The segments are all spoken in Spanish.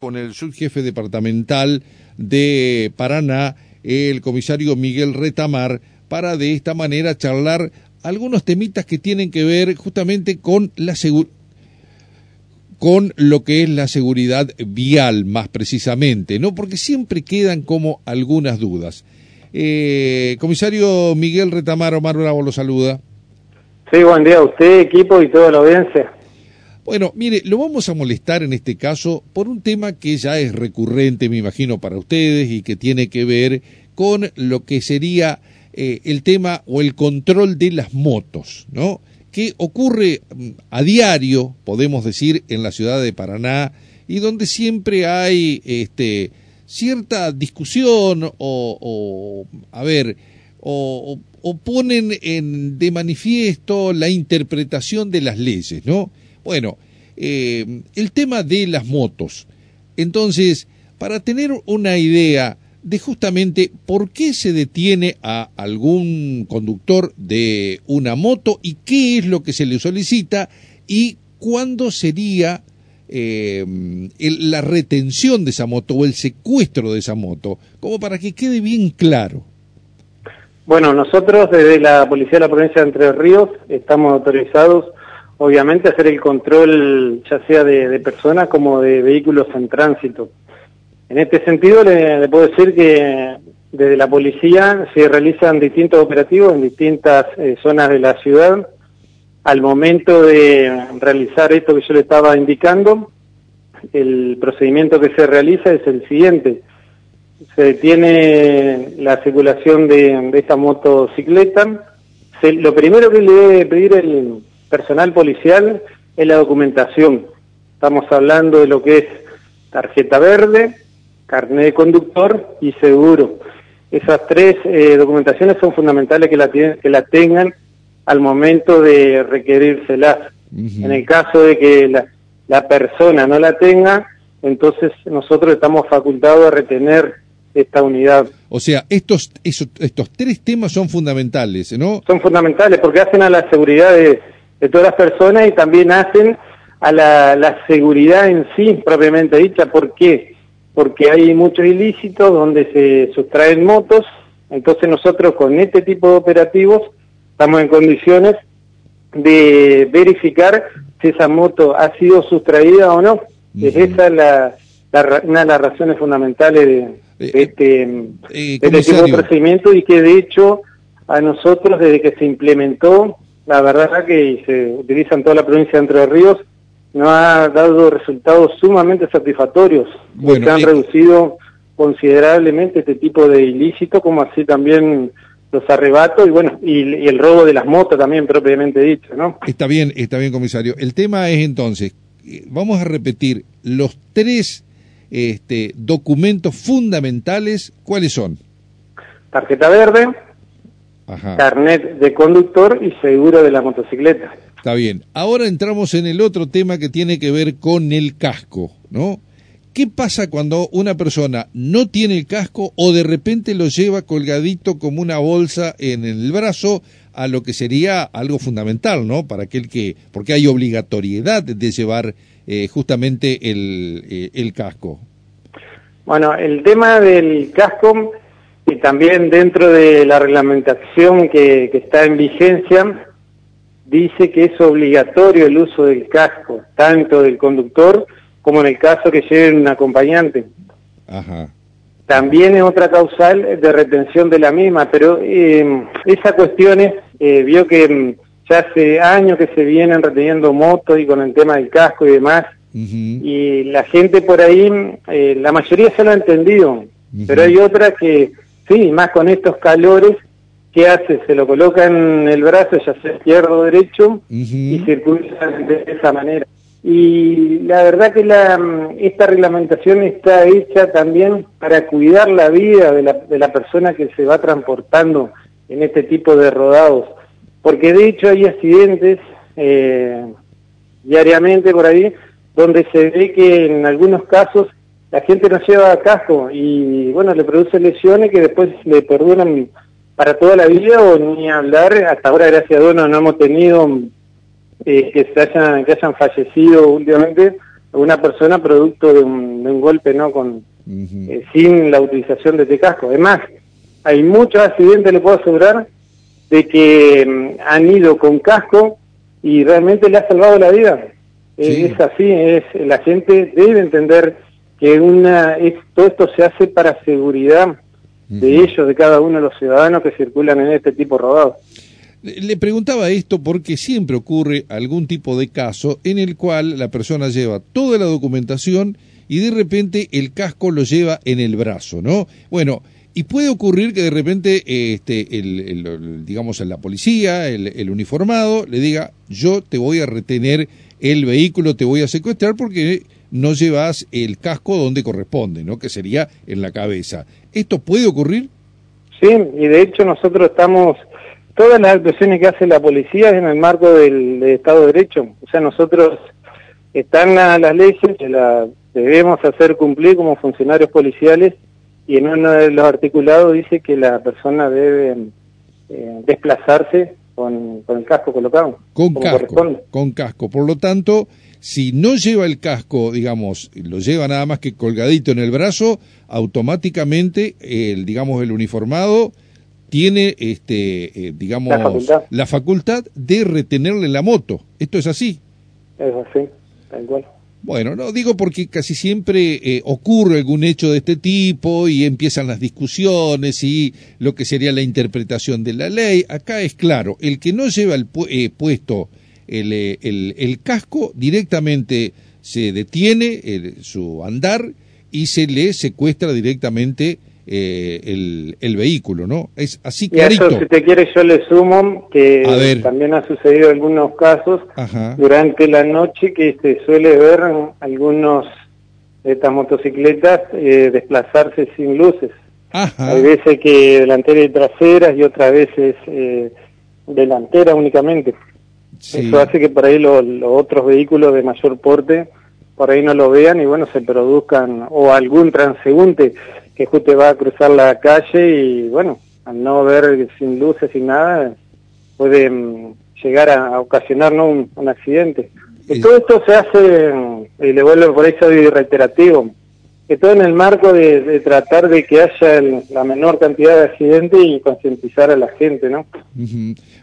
con el subjefe departamental de Paraná, el comisario Miguel Retamar, para de esta manera charlar algunos temitas que tienen que ver justamente con la con lo que es la seguridad vial más precisamente, ¿no? Porque siempre quedan como algunas dudas. Eh, comisario Miguel Retamar, Omar Bravo lo saluda. Sí, buen día a usted, equipo y toda la audiencia. Bueno, mire, lo vamos a molestar en este caso por un tema que ya es recurrente, me imagino, para ustedes y que tiene que ver con lo que sería eh, el tema o el control de las motos, ¿no? Que ocurre mm, a diario, podemos decir, en la ciudad de Paraná y donde siempre hay este, cierta discusión o, a ver, o, o ponen en, de manifiesto la interpretación de las leyes, ¿no? Bueno, eh, el tema de las motos. Entonces, para tener una idea de justamente por qué se detiene a algún conductor de una moto y qué es lo que se le solicita y cuándo sería eh, la retención de esa moto o el secuestro de esa moto, como para que quede bien claro. Bueno, nosotros desde la Policía de la Provincia de Entre Ríos estamos autorizados obviamente hacer el control ya sea de, personas como de vehículos en tránsito. En este sentido le, puedo decir que desde la policía se realizan distintos operativos en distintas eh, zonas de la ciudad. Al momento de realizar esto que yo le estaba indicando, el procedimiento que se realiza es el siguiente. Se detiene la circulación de, esta motocicleta. lo primero que le debe pedir el, personal policial es la documentación. Estamos hablando de lo que es tarjeta verde, carnet de conductor y seguro. Esas tres eh, documentaciones son fundamentales que la, que la tengan al momento de requerírselas. En el caso de que la, la persona no la tenga, entonces nosotros estamos facultados a retener esta unidad. O sea, estos, estos tres temas son fundamentales, ¿no? Son fundamentales porque hacen a la seguridad de, de todas las personas y también hacen a la, seguridad en sí, propiamente dicha. ¿Por qué? Porque hay muchos ilícitos donde se sustraen motos, entonces nosotros con este tipo de operativos estamos en condiciones de verificar si esa moto ha sido sustraída o no. Esa es la, una de las razones fundamentales de, eh, este, eh, de este tipo de procedimiento y que de hecho a nosotros desde que se implementó la verdad que se utiliza en toda la provincia de Entre Ríos, no ha dado resultados sumamente satisfactorios. se han reducido considerablemente este tipo de ilícitos, como así también los arrebatos y bueno, y, el robo de las motos también propiamente dicho, ¿no? Está bien, está bien, comisario. El tema es entonces, eh, vamos a repetir los tres este, documentos fundamentales, ¿cuáles son? Tarjeta verde, carnet de conductor y seguro de la motocicleta. Está bien. Ahora entramos en el otro tema que tiene que ver con el casco, ¿no? ¿Qué pasa cuando una persona no tiene el casco o de repente lo lleva colgadito como una bolsa en el brazo a lo que sería algo fundamental, ¿no? Para aquel que, porque hay obligatoriedad de llevar eh, justamente el, eh, el casco. Bueno, el tema del casco y también dentro de la reglamentación que, está en vigencia, dice que es obligatorio el uso del casco, tanto del conductor como en el caso que lleve un acompañante. También es otra causal de retención de la misma, pero eh, esa cuestión es, eh, vio que mm, ya hace años que se vienen reteniendo motos y con el tema del casco y demás, y la gente por ahí, eh, la mayoría se lo ha entendido, pero hay otra que Sí, más con estos calores, ¿qué hace? Se lo coloca en el brazo, ya sea izquierdo o derecho, y circula de esa manera. Y la verdad que la, esta reglamentación está hecha también para cuidar la vida de la, de la persona que se va transportando en este tipo de rodados. Porque de hecho hay accidentes eh, diariamente por ahí donde se ve que en algunos casos la gente no lleva casco y bueno, le produce lesiones que después le perduran para toda la vida o ni hablar, hasta ahora gracias a Dios no, hemos tenido eh, que se hayan, que hayan fallecido últimamente, una persona producto de un, golpe, ¿no? Con, eh, sin la utilización de este casco. Además, hay muchos accidentes, le puedo asegurar, de que mm, han ido con casco y realmente le ha salvado la vida. Eh, es así, es la gente debe entender que una todo esto se hace para seguridad de ellos, de cada uno de los ciudadanos que circulan en este tipo rodado. Le preguntaba esto porque siempre ocurre algún tipo de caso en el cual la persona lleva toda la documentación y de repente el casco lo lleva en el brazo, ¿no? Bueno, y puede ocurrir que de repente, este, el, digamos, la policía, el, uniformado, le diga, yo te voy a retener el vehículo, te voy a secuestrar porque no llevas el casco donde corresponde, ¿no? Que sería en la cabeza. ¿Esto puede ocurrir? Sí, y de hecho nosotros estamos, todas las actuaciones que hace la policía es en el marco del, Estado de Derecho. O sea, nosotros están las leyes que las debemos hacer cumplir como funcionarios policiales y en uno de los articulados dice que la persona debe eh, desplazarse con, el casco colocado. Con casco, con casco. Por lo tanto, si no lleva el casco, digamos, lo lleva nada más que colgadito en el brazo, automáticamente el, digamos, el uniformado tiene, este, eh, digamos, la facultad. de retenerle la moto. ¿Esto es así? Es así, tal cual. Bueno, no digo porque casi siempre eh, ocurre algún hecho de este tipo y empiezan las discusiones y lo que sería la interpretación de la ley. Acá es claro, el que no lleva el eh, puesto el, eh, el, el, casco directamente se detiene su andar y se le secuestra directamente eh, el, el, vehículo, ¿no? Es así clarito. si te quieres, yo le sumo que también ha sucedido algunos casos durante la noche que se suele ver algunos de estas motocicletas eh, desplazarse sin luces. Hay veces que delanteras y traseras y otras veces eh, delantera únicamente. Eso hace que por ahí los otros vehículos de mayor porte por ahí no lo vean y bueno, se produzcan, o algún transeúnte que justo va a cruzar la calle y bueno, al no ver sin luces, sin nada, puede mm, llegar a, ocasionar un, accidente. Y todo esto se hace, mm, y le vuelvo por eso reiterativo, que todo en el marco de, tratar de que haya la menor cantidad de accidentes y concientizar a la gente, ¿no?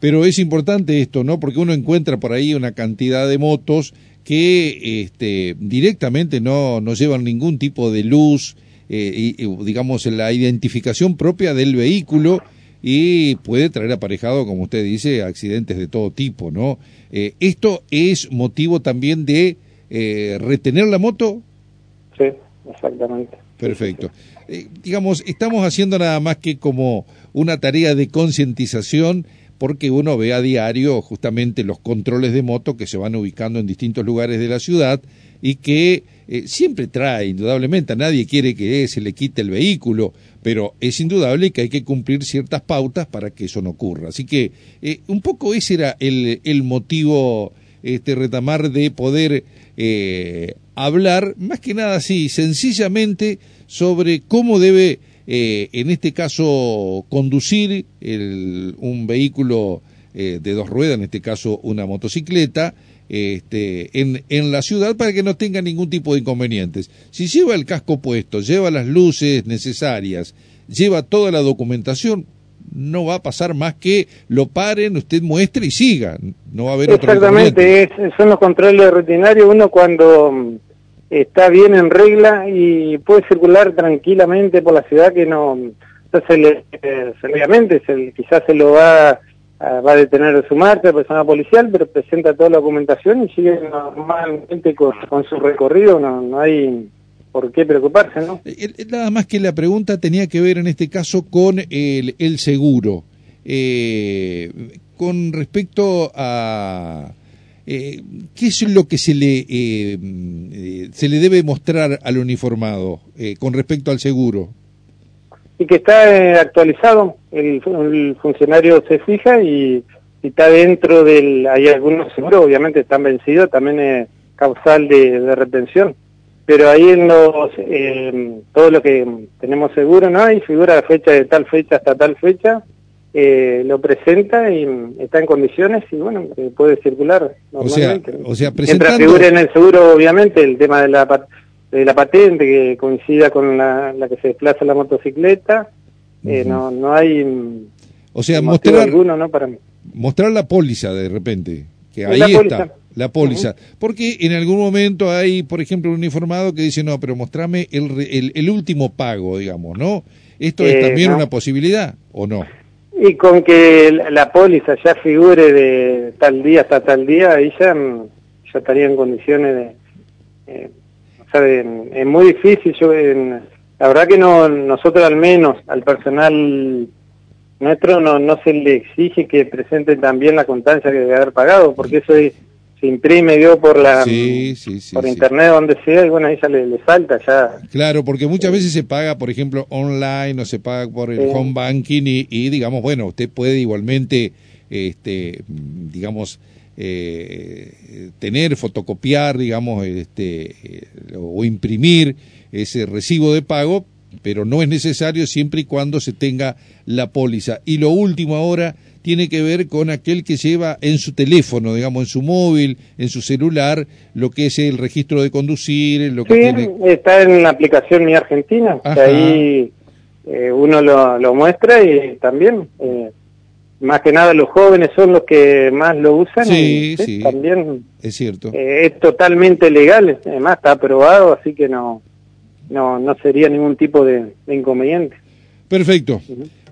Pero es importante esto, ¿no? Porque uno encuentra por ahí una cantidad de motos que este, directamente no, no llevan ningún tipo de luz, eh, y, digamos, la identificación propia del vehículo y puede traer aparejado, como usted dice, accidentes de todo tipo, ¿no? Eh, ¿Esto es motivo también de eh, retener la moto? Sí, exactamente. Perfecto. digamos, estamos haciendo nada más que como una tarea de concientización porque uno ve a diario justamente los controles de moto que se van ubicando en distintos lugares de la ciudad y que eh, siempre trae, indudablemente, a nadie quiere que se le quite el vehículo, pero es indudable que hay que cumplir ciertas pautas para que eso no ocurra. Así que eh, un poco ese era el, motivo, este retamar, de poder eh, hablar, más que nada así, sencillamente sobre cómo debe eh, en este caso conducir un vehículo eh, de dos ruedas, en este caso una motocicleta, este, en, en la ciudad para que no tenga ningún tipo de inconvenientes. Si lleva el casco puesto, lleva las luces necesarias, lleva toda la documentación, no va a pasar más que lo paren, usted muestre y siga. No va a haber Exactamente, son los controles rutinarios. Uno cuando está bien en regla y puede circular tranquilamente por la ciudad que no entonces le, obviamente se, quizás se lo va a, va a detener su marcha persona policial pero presenta toda la documentación y sigue normalmente con, su recorrido no, no hay por qué preocuparse no eh, eh, nada más que la pregunta tenía que ver en este caso con el, el seguro. Eh, con respecto a eh, ¿Qué es lo que se le, eh, eh, se le debe mostrar al uniformado con respecto al seguro? Y que está actualizado, el, funcionario se fija y, está dentro del... Hay algunos seguros, obviamente están vencidos, también es causal de, retención. Pero ahí en los todo lo que tenemos seguro no hay figura de fecha de tal fecha hasta tal fecha eh, lo presenta y está en condiciones y bueno, eh, puede circular normalmente. O sea, Mientras figure en el seguro, obviamente, el tema de la, de la patente que coincida con la, la que se desplaza la motocicleta, eh, no, no hay... O sea, mostrar, alguno, ¿no? Para... mostrar la póliza de repente, que ahí está la póliza. Porque en algún momento hay, por ejemplo, un uniformado que dice, no, pero mostrame el, el, último pago, digamos, ¿no? ¿Esto es también una posibilidad o no? Y con que la póliza ya figure de tal día hasta tal día, ahí ya, ya estaría en condiciones de... Eh, es muy difícil, yo la verdad que no nosotros al menos, al personal nuestro, no, no se le exige que presente también la constancia que debe haber pagado, porque eso se imprime dio por la por internet donde sea y bueno ahí ya le, le, falta ya. Claro porque muchas veces se paga por ejemplo online o se paga por el home banking y, digamos bueno usted puede igualmente este digamos eh, tener fotocopiar digamos este eh, o imprimir ese recibo de pago pero no es necesario siempre y cuando se tenga la póliza y lo último ahora tiene que ver con aquel que lleva en su teléfono, digamos, en su móvil, en su celular, lo que es el registro de conducir, lo que sí, está en la aplicación Mi Argentina, que ahí eh, uno lo, muestra y también, eh, más que nada los jóvenes son los que más lo usan sí, sí, también es cierto. Eh, es totalmente legal, además está aprobado, así que no, no, no sería ningún tipo de, inconveniente. Perfecto.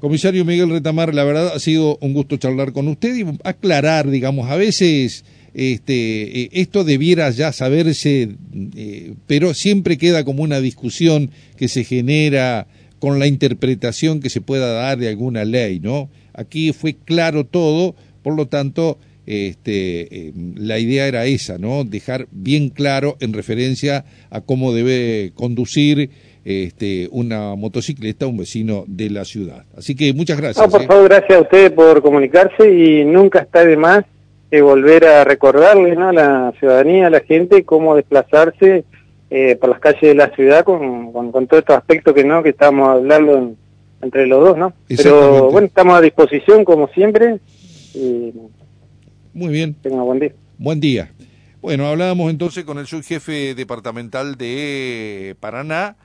Comisario Miguel Retamar, la verdad ha sido un gusto charlar con usted y aclarar, digamos, a veces este, eh, esto debiera ya saberse, eh, pero siempre queda como una discusión que se genera con la interpretación que se pueda dar de alguna ley, ¿no? Aquí fue claro todo, por lo tanto, este, eh, la idea era esa, ¿no? Dejar bien claro en referencia a cómo debe conducir este, una motocicleta, un vecino de la ciudad. Así que muchas gracias. por ¿eh? favor, gracias a ustedes por comunicarse y nunca está de más eh, volver a recordarle a la ciudadanía, a la gente, cómo desplazarse eh, por las calles de la ciudad con, con, todos estos aspectos que no que estamos hablando entre los dos, ¿no? Pero bueno, estamos a disposición como siempre. Y Muy bien. Tenga buen día. Buen día. Bueno, hablábamos entonces con el subjefe departamental de Paraná.